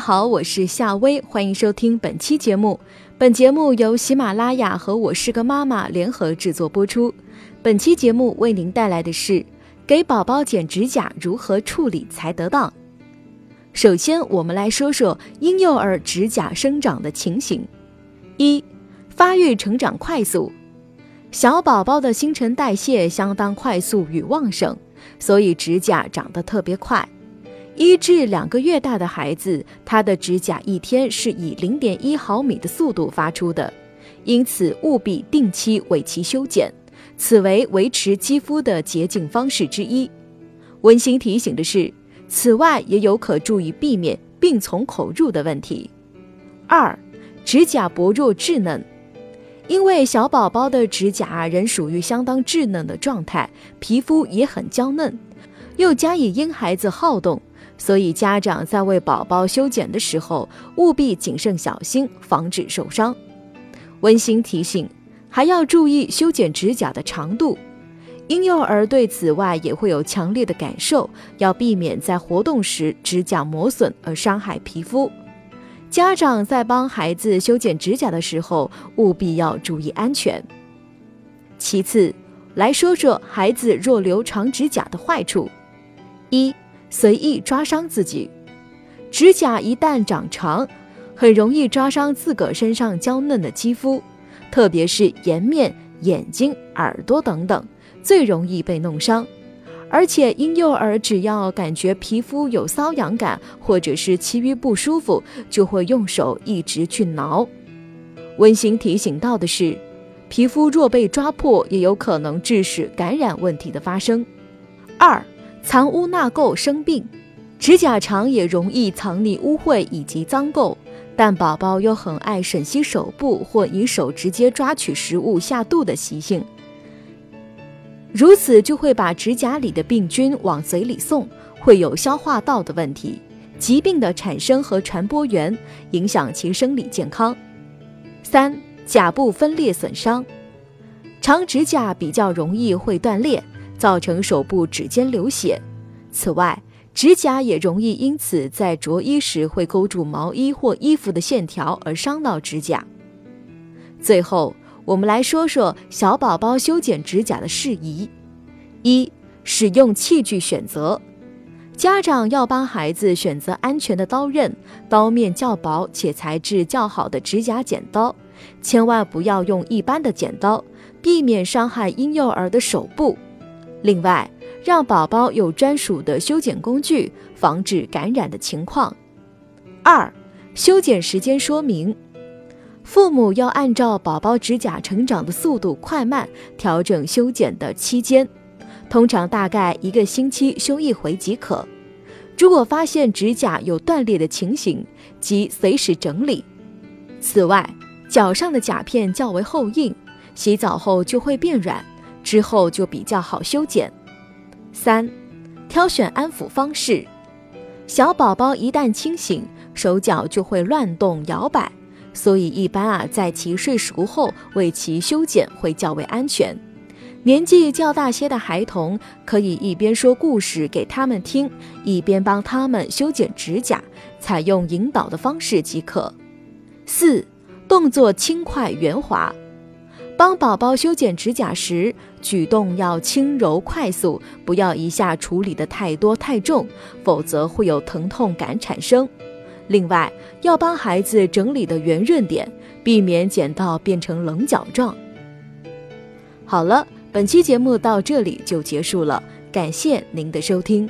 好，我是夏薇，欢迎收听本期节目。本节目由喜马拉雅和我是个妈妈联合制作播出。本期节目为您带来的是：给宝宝剪指甲如何处理才得当？首先，我们来说说婴幼儿指甲生长的情形。一、发育成长快速，小宝宝的新陈代谢相当快速与旺盛，所以指甲长得特别快。一至两个月大的孩子，他的指甲一天是以零点一毫米的速度发出的，因此务必定期为其修剪，此为维持肌肤的洁净方式之一。温馨提醒的是，此外也有可注意避免病从口入的问题。二，指甲薄弱稚嫩，因为小宝宝的指甲仍属于相当稚嫩的状态，皮肤也很娇嫩，又加以因孩子好动。所以，家长在为宝宝修剪的时候，务必谨慎小心，防止受伤。温馨提醒，还要注意修剪指甲的长度。婴幼儿对此外也会有强烈的感受，要避免在活动时指甲磨损而伤害皮肤。家长在帮孩子修剪指甲的时候，务必要注意安全。其次，来说说孩子若留长指甲的坏处。一随意抓伤自己，指甲一旦长长，很容易抓伤自个身上娇嫩的肌肤，特别是颜面、眼睛、耳朵等等，最容易被弄伤。而且婴幼儿只要感觉皮肤有瘙痒感，或者是其余不舒服，就会用手一直去挠。温馨提醒到的是，皮肤若被抓破，也有可能致使感染问题的发生。二。藏污纳垢生病，指甲长也容易藏匿污秽以及脏垢，但宝宝又很爱吮吸手部或以手直接抓取食物下肚的习性，如此就会把指甲里的病菌往嘴里送，会有消化道的问题，疾病的产生和传播源，影响其生理健康。三、甲部分裂损伤，长指甲比较容易会断裂。造成手部指尖流血。此外，指甲也容易因此在着衣时会勾住毛衣或衣服的线条而伤到指甲。最后，我们来说说小宝宝修剪指甲的事宜：一、使用器具选择，家长要帮孩子选择安全的刀刃，刀面较薄且材质较好的指甲剪刀，千万不要用一般的剪刀，避免伤害婴幼儿的手部。另外，让宝宝有专属的修剪工具，防止感染的情况。二、修剪时间说明：父母要按照宝宝指甲成长的速度快慢调整修剪的期间，通常大概一个星期修一回即可。如果发现指甲有断裂的情形，即随时整理。此外，脚上的甲片较为厚硬，洗澡后就会变软。之后就比较好修剪。三、挑选安抚方式。小宝宝一旦清醒，手脚就会乱动摇摆，所以一般啊，在其睡熟后为其修剪会较为安全。年纪较大些的孩童，可以一边说故事给他们听，一边帮他们修剪指甲，采用引导的方式即可。四、动作轻快圆滑。帮宝宝修剪指甲时，举动要轻柔快速，不要一下处理的太多太重，否则会有疼痛感产生。另外，要帮孩子整理的圆润点，避免剪到变成棱角状。好了，本期节目到这里就结束了，感谢您的收听。